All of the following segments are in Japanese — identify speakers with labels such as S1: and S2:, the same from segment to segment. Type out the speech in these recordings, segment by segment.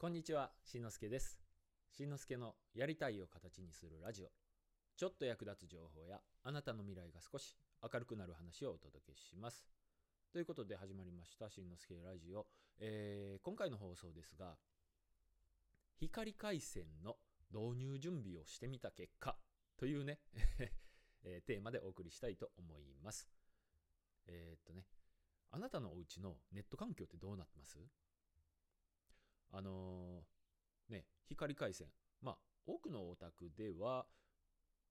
S1: こんにちは、しんのすけです。しんのすけのやりたいを形にするラジオ。ちょっと役立つ情報やあなたの未来が少し明るくなる話をお届けします。ということで始まりました、しんのすけラジオ。えー今回の放送ですが、光回線の導入準備をしてみた結果というね、えーテーマでお送りしたいと思います。えーっとね、あなたのお家のネット環境ってどうなってます？あのーね、光回線。まあ、多くのお宅では、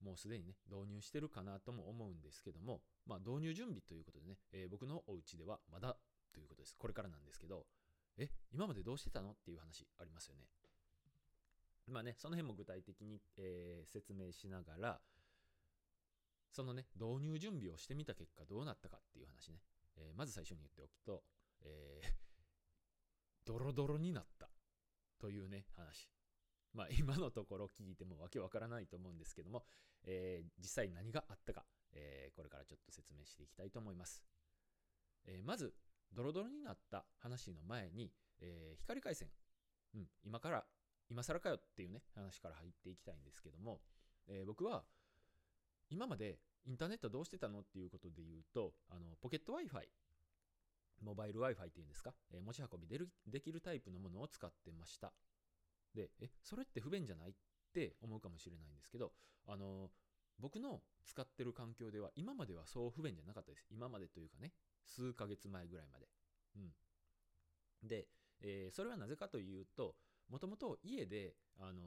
S1: もうすでにね、導入してるかなとも思うんですけども、まあ、導入準備ということでね、えー僕のお家ではまだということです。これからなんですけど、え、今までどうしてたのっていう話ありますよね。まあね、その辺も具体的に、えー説明しながら、そのね、導入準備をしてみた結果どうなったかっていう話ね。えーまず最初に言っておくと、えードロドロになったというね、話。まあ今のところ聞いてもわけわからないと思うんですけども、えー実際何があったか、えーこれからちょっと説明していきたいと思います。えーまず、ドロドロになった話の前に、え光回線、うん、今から、今更かよっていうね、話から入っていきたいんですけども、え僕は、今までインターネットどうしてたのっていうことで言うと、あのポケット Wi-Fi、モバイル Wi-Fi っていうんですか、えー持ち運びでるできるタイプのものを使ってました。で、え、それって不便じゃないって思うかもしれないんですけど、あの、僕の使ってる環境では今まではそう不便じゃなかったです。今までというかね、数ヶ月前ぐらいまで。うん。で、えーそれはなぜかというと、もともと家で、あの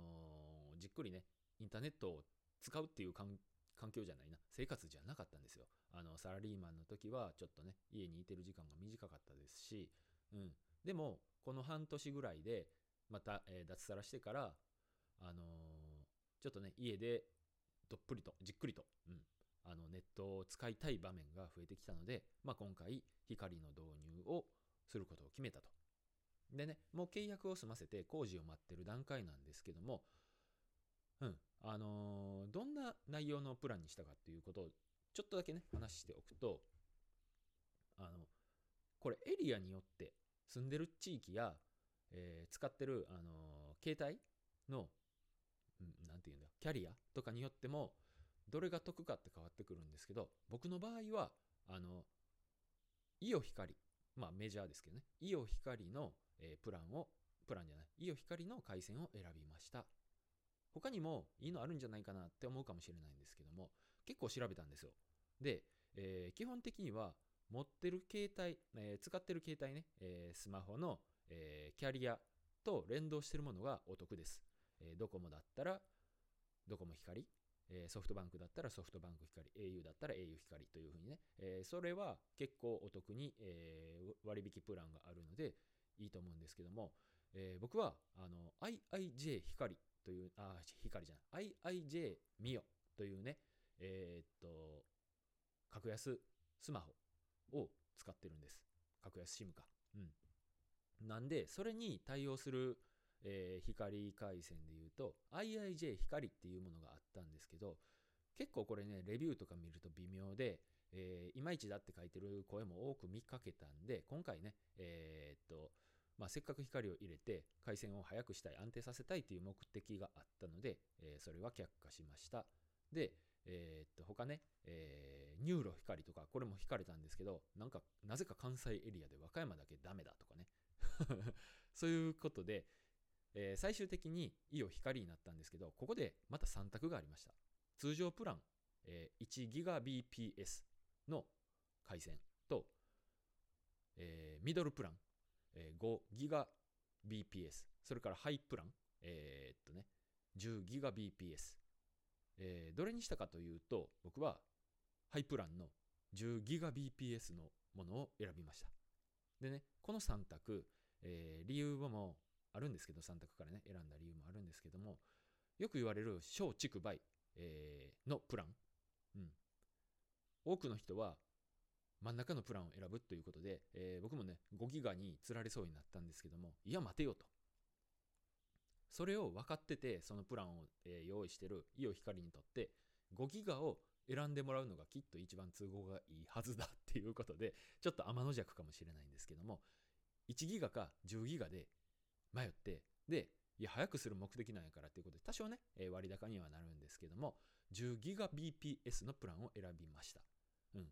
S1: ーじっくりね、インターネットを使うっていう環環境じゃないな、生活じゃなかったんですよ。あの、サラリーマンの時は、ちょっとね、家にいてる時間が短かったですし、うん。でも、この半年ぐらいで、また、えー脱サラしてから、あのーちょっとね、家でどっぷりと、じっくりと、うん、あのネットを使いたい場面が増えてきたので、まあ、今回、光の導入をすることを決めたと。でね、もう契約を済ませて工事を待ってる段階なんですけども、うん、あのどんな内容のプランにしたかっていうことをちょっとだけね、話しておくと、あの、これエリアによって住んでる地域や、えー使ってる、あの携帯の、うんていうんだ、キャリアとかによっても、どれが得かって変わってくるんですけど、僕の場合は、あの、イオ光、まあメジャーですけどね、イオ光の、えープランを、プランじゃない、イオ光の回線を選びました。他にもいいのあるんじゃないかなって思うかもしれないんですけども、結構調べたんですよ。で、えー基本的には持ってる携帯、えー使ってる携帯ね、えースマホの、えキャリアと連動してるものがお得です。えードコモだったらドコモ光、えソフトバンクだったらソフトバンク光、au だったら au 光というふうにね、えそれは結構お得に、え割引プランがあるのでいいと思うんですけども、え僕はあの IIJ 光という、あ、光じゃない、IIJ ミオというね、えーっと、格安スマホを使ってるんです。格安 SIM か。うん。なんで、それに対応する、えー光回線で言うと、IIJ 光っていうものがあったんですけど、結構これね、レビューとか見ると微妙で、えーいまいちだって書いてる声も多く見かけたんで、今回ね、えーっと、まあ、せっかく光を入れて回線を速くしたい安定させたいという目的があったので、えーそれは却下しました。で、えーっと他ね、えー NURO 光とかこれも惹かれたんですけどなんかなぜか関西エリアで和歌山だけダメだとかね。そういうことで、えー最終的にイオ光になったんですけどここでまた3択がありました。通常プラン、えー 1GBps の回線と、えーミドルプラン。えー 5GBps、それからハイプラン、えーっとね、10GBps、えーどれにしたかというと、僕はハイプランの 10GBps のものを選びました。でね、この3択、えー理由もあるんですけど、3択からね、選んだ理由もあるんですけども、よく言われる小畜梅、えーのプラン、うん。多くの人は真ん中のプランを選ぶということで、えー僕もね、5ギガに釣られそうになったんですけども、いや、待てよと。それを分かってて、そのプランを、えー用意してるイオ光にとって、5ギガを選んでもらうのがきっと一番都合がいいはずだっていうことで、ちょっと天の弱かもしれないんですけども、1ギガか10ギガで迷って、で、いや、早くする目的なんやからっていうことで、多少ね、えー割高にはなるんですけども、10GBps のプランを選びました。うん。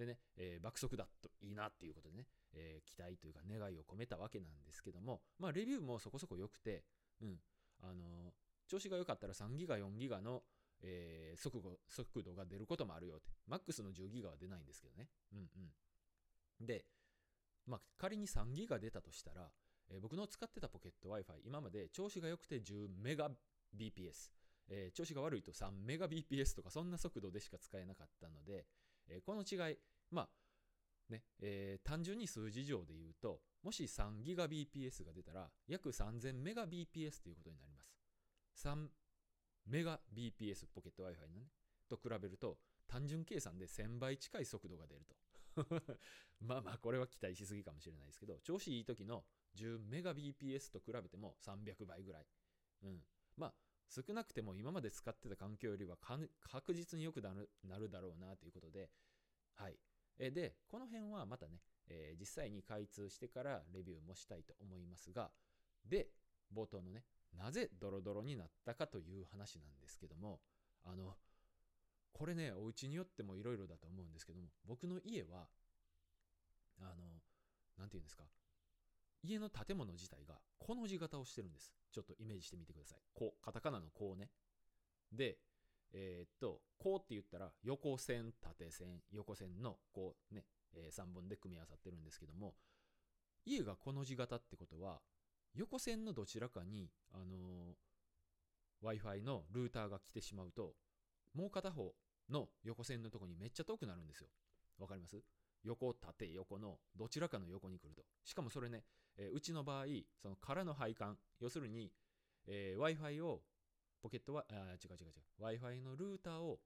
S1: でね、えー爆速だといいなっていうことでね、えー期待というか願いを込めたわけなんですけども、まあ、レビューもそこそこ良くて、うん。あのー調子が良かったら3ギガ、4ギガの、えー速度速度が出ることもあるよって。マックスの10ギガは出ないんですけどね。うんうん。で、まあ、仮に3ギガ出たとしたら、えー僕の使ってたポケット Wi-Fi、今まで調子が良くて10メガ BPS、えー調子が悪いと3メガ BPS とかそんな速度でしか使えなかったので、えこの違い、まあ、ね、えー単純に数字上で言うと、もし3ギガ BPS が出たら、約3000メガ BPS ということになります。3メガ BPS ポケット Wi-Fi のね、と比べると、単純計算で1000倍近い速度が出ると。まあまあ、これは期待しすぎかもしれないですけど、調子いい時の10メガ BPS と比べても300倍ぐらい。うん。まあ、少なくても今まで使ってた環境よりは確実に良くなるなるだろうなということで、はい。えで、この辺はまたね、えー実際に開通してからレビューもしたいと思いますが、で、冒頭のね、なぜドロドロになったかという話なんですけども、あの、これね、お家によってもいろいろだと思うんですけども、僕の家は、あの、なんていうんですか、家の建物自体がこの字型をしてるんです。ちょっとイメージしてみてください。こう、カタカナのこうね。で、えーっと、こうって言ったら、横線、縦線、横線のこうね、え3本で組み合わさってるんですけども、家がこの字型ってことは、横線のどちらかに、あの Wi-Fi のルーターが来てしまうと、もう片方の横線のとこにめっちゃ遠くなるんですよ。わかります？横、縦、横のどちらかの横に来ると。しかもそれね、えーうちの場合、その空の配管、要するに、えー Wi-Fi を、ポケットは、あ違う違う違う、Wi-Fi のルーターを、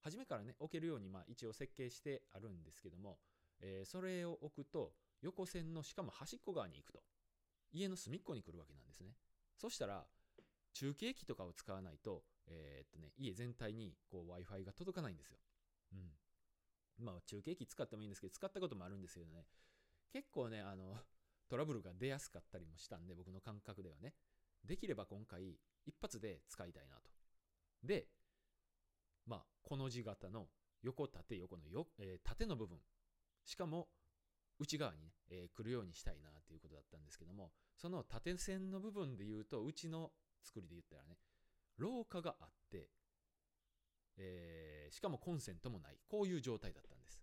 S1: 初めからね、置けるように、まあ一応設計してあるんですけども、えーそれを置くと、横線のしかも端っこ側に行くと。家の隅っこに来るわけなんですね。そしたら、中継機とかを使わないと、えーっとね、家全体にこう Wi-Fi が届かないんですよ。うん。まあ、中継機使ってもいいんですけど、使ったこともあるんですけどね、結構ね、あの、トラブルが出やすかったりもしたんで、僕の感覚ではね。できれば今回、一発で使いたいなと。で、まあ、この字型の横、縦、横のよ、えー縦の部分。しかも、内側にね、えー来るようにしたいなっていうことだったんですけども、その縦線の部分で言うと、うちの作りで言ったらね、廊下があって、しかもコンセントもない。こういう状態だったんです。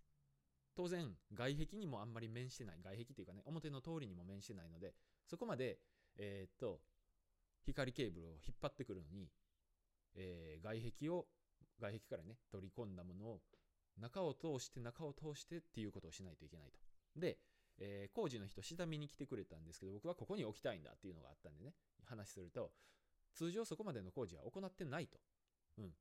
S1: 当然、外壁にもあんまり面してない。外壁っていうかね、表の通りにも面してないので、そこまで、えーっと、光ケーブルを引っ張ってくるのに、えー外壁を、外壁からね、取り込んだものを、中を通して、中を通してっていうことをしないといけないと。で、えー工事の人、下見に来てくれたんですけど、僕はここに置きたいんだっていうのがあったんでね、話すると、通常そこまでの工事は行ってないと。うん。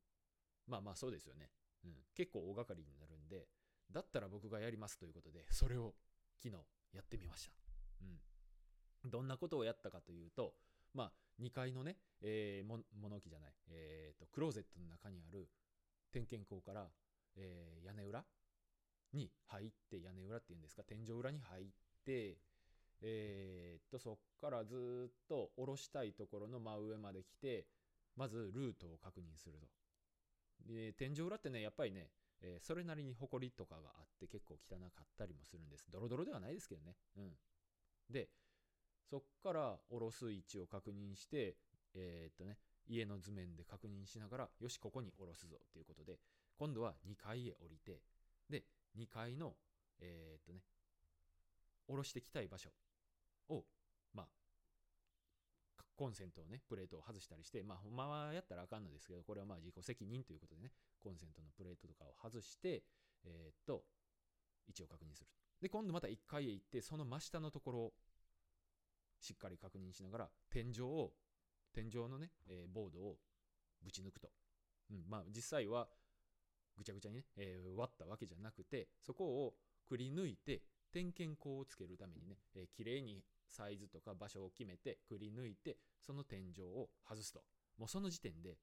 S1: まあまあそうですよね。うん。結構大掛かりになるんで、だったら僕がやりますということで、それを昨日やってみました。うん。どんなことをやったかというと、まあ2階のね、えー、物置じゃない、えーと、クローゼットの中にある点検口から、えー屋根裏に入って、屋根裏っていうんですか、天井裏に入って、えーっと、そっからずっと下ろしたいところの真上まで来て、まずルートを確認すると。で、天井裏ってね、やっぱりね、えーそれなりに埃とかがあって結構汚かったりもするんです。ドロドロではないですけどね。うん。で、そっから下ろす位置を確認して、えーっとね、家の図面で確認しながら、よし、ここに下ろすぞっていうことで、今度は2階へ降りて、で、2階の、えーっとね、下ろしてきたい場所を、コンセントをね、プレートを外したりして、まあ、ほんまはやったらあかんのですけど、これはまあ自己責任ということでね、コンセントのプレートとかを外して、えーっと、位置を確認する。で、今度また1階へ行って、その真下のところをしっかり確認しながら、天井を、天井のね、えーボードをぶち抜くと。うん、まあ実際はぐちゃぐちゃにね、えー割ったわけじゃなくて、そこをくり抜いて、点検口をつけるためにね、えー、綺麗にサイズとか場所を決めて、くり抜いて、その天井を外すと。もうその時点で、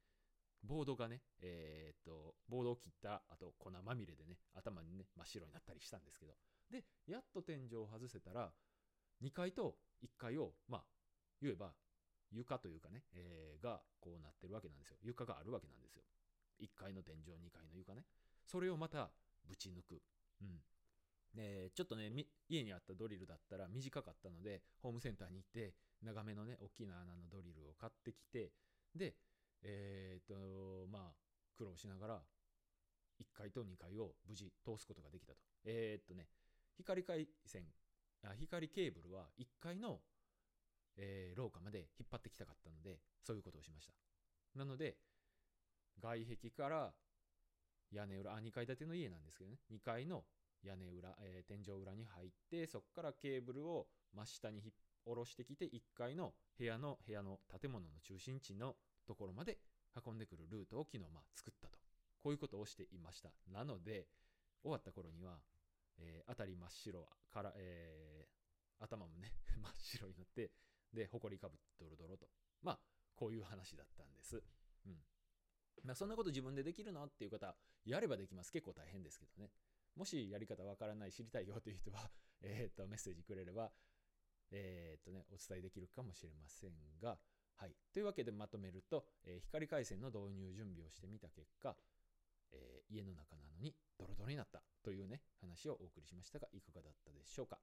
S1: ボードがね、えーっと、ボードを切った後、粉まみれでね、頭にね、真っ白になったりしたんですけど。で、やっと天井を外せたら、2階と1階を、まあ、言えば、床というかね、えーがこうなってるわけなんですよ。床があるわけなんですよ。1階の天井、2階の床ね。それをまたぶち抜く。うん。で、ちょっとね、家にあったドリルだったら短かったので、ホームセンターに行って、長めのね、大きな穴のドリルを買ってきて、で、えーっと、まあ、苦労しながら、1階と2階を無事通すことができたと。えーっとね、光回線、あ光ケーブルは1階の、えー廊下まで引っ張ってきたかったので、そういうことをしました。なので、外壁から屋根裏、あ、2階建ての家なんですけどね、2階の屋根裏、えー天井裏に入って、そこからケーブルを真下に下ろしてきて、1階の部屋の部屋の建物の中心地のところまで運んでくるルートを昨日まあ作ったと。こういうことをしていました。なので、終わった頃には、えー辺り真っ白から、えー頭もね、真っ白になって、で、埃かぶってドロドロと。まあ、こういう話だったんです。うん。まあ、そんなこと自分でできるのっていう方、やればできます。結構大変ですけどね。もしやり方わからない、知りたいよという人は、えーっと、メッセージくれれば、えーっとね、お伝えできるかもしれませんが、はい。というわけでまとめると、えー光回線の導入準備をしてみた結果、えー家の中なのにドロドロになったというね、話をお送りしましたが、いかがだったでしょうか。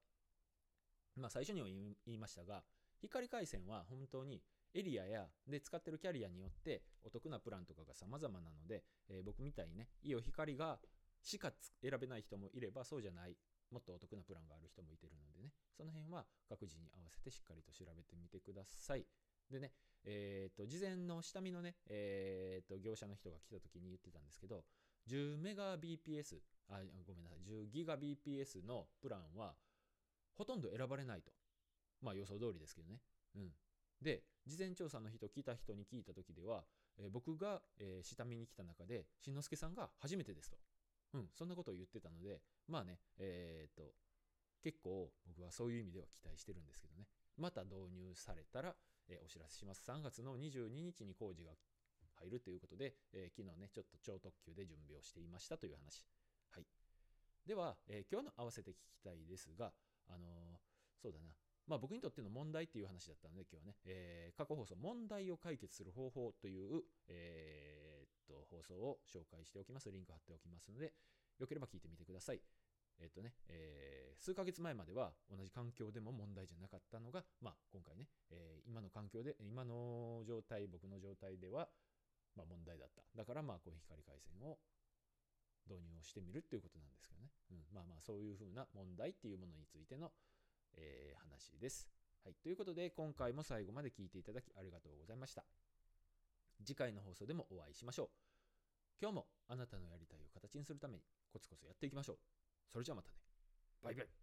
S1: まあ、最初にも言いましたが、光回線は本当にエリアやで使ってるキャリアによってお得なプランとかが様々なので、えー僕みたいにね、イオ光がしか選べない人もいれば、そうじゃない、もっとお得なプランがある人もいてるのでね、その辺は各自に合わせてしっかりと調べてみてください。でね、えっ、と、事前の下見のね、えっ、と、業者の人が来た時に言ってたんですけど、10メガ BPS、あ、ごめんなさい、10ギガ BPS のプランは、ほとんど選ばれないと。まあ予想通りですけどね。うん。で、事前調査の人、来た人に聞いた時では、えー僕が、えー下見に来た中で、しんのすけさんが初めてですと。うん、そんなことを言ってたので、まあね、えーっと、結構僕はそういう意味では期待してるんですけどね。また導入されたら、えーお知らせします。3月の22日に工事が入るということで、えー昨日ね、ちょっと超特急で準備をしていましたという話。はい。では、えー今日の合わせて聞きたいですが、あのそうだな。まあ僕にとっての問題っていう話だったので今日はね、え過去放送問題を解決する方法という、えと放送を紹介しておきます。リンク貼っておきますので、よければ聞いてみてください。えっとね、えー数ヶ月前までは同じ環境でも問題じゃなかったのが、まあ今回ね、えー今の環境で、今の状態、僕の状態では、まあ問題だった。だからまあこういう光回線を導入をしてみるっていうことなんですけどね。うん、まあまあそういうふうな問題っていうものについての、えー話です。はい。ということで今回も最後まで聞いていただきありがとうございました。次回の放送でもお会いしましょう。今日もあなたのやりたいを形にするためにコツコツやっていきましょう。それじゃあまたね。バイバイ。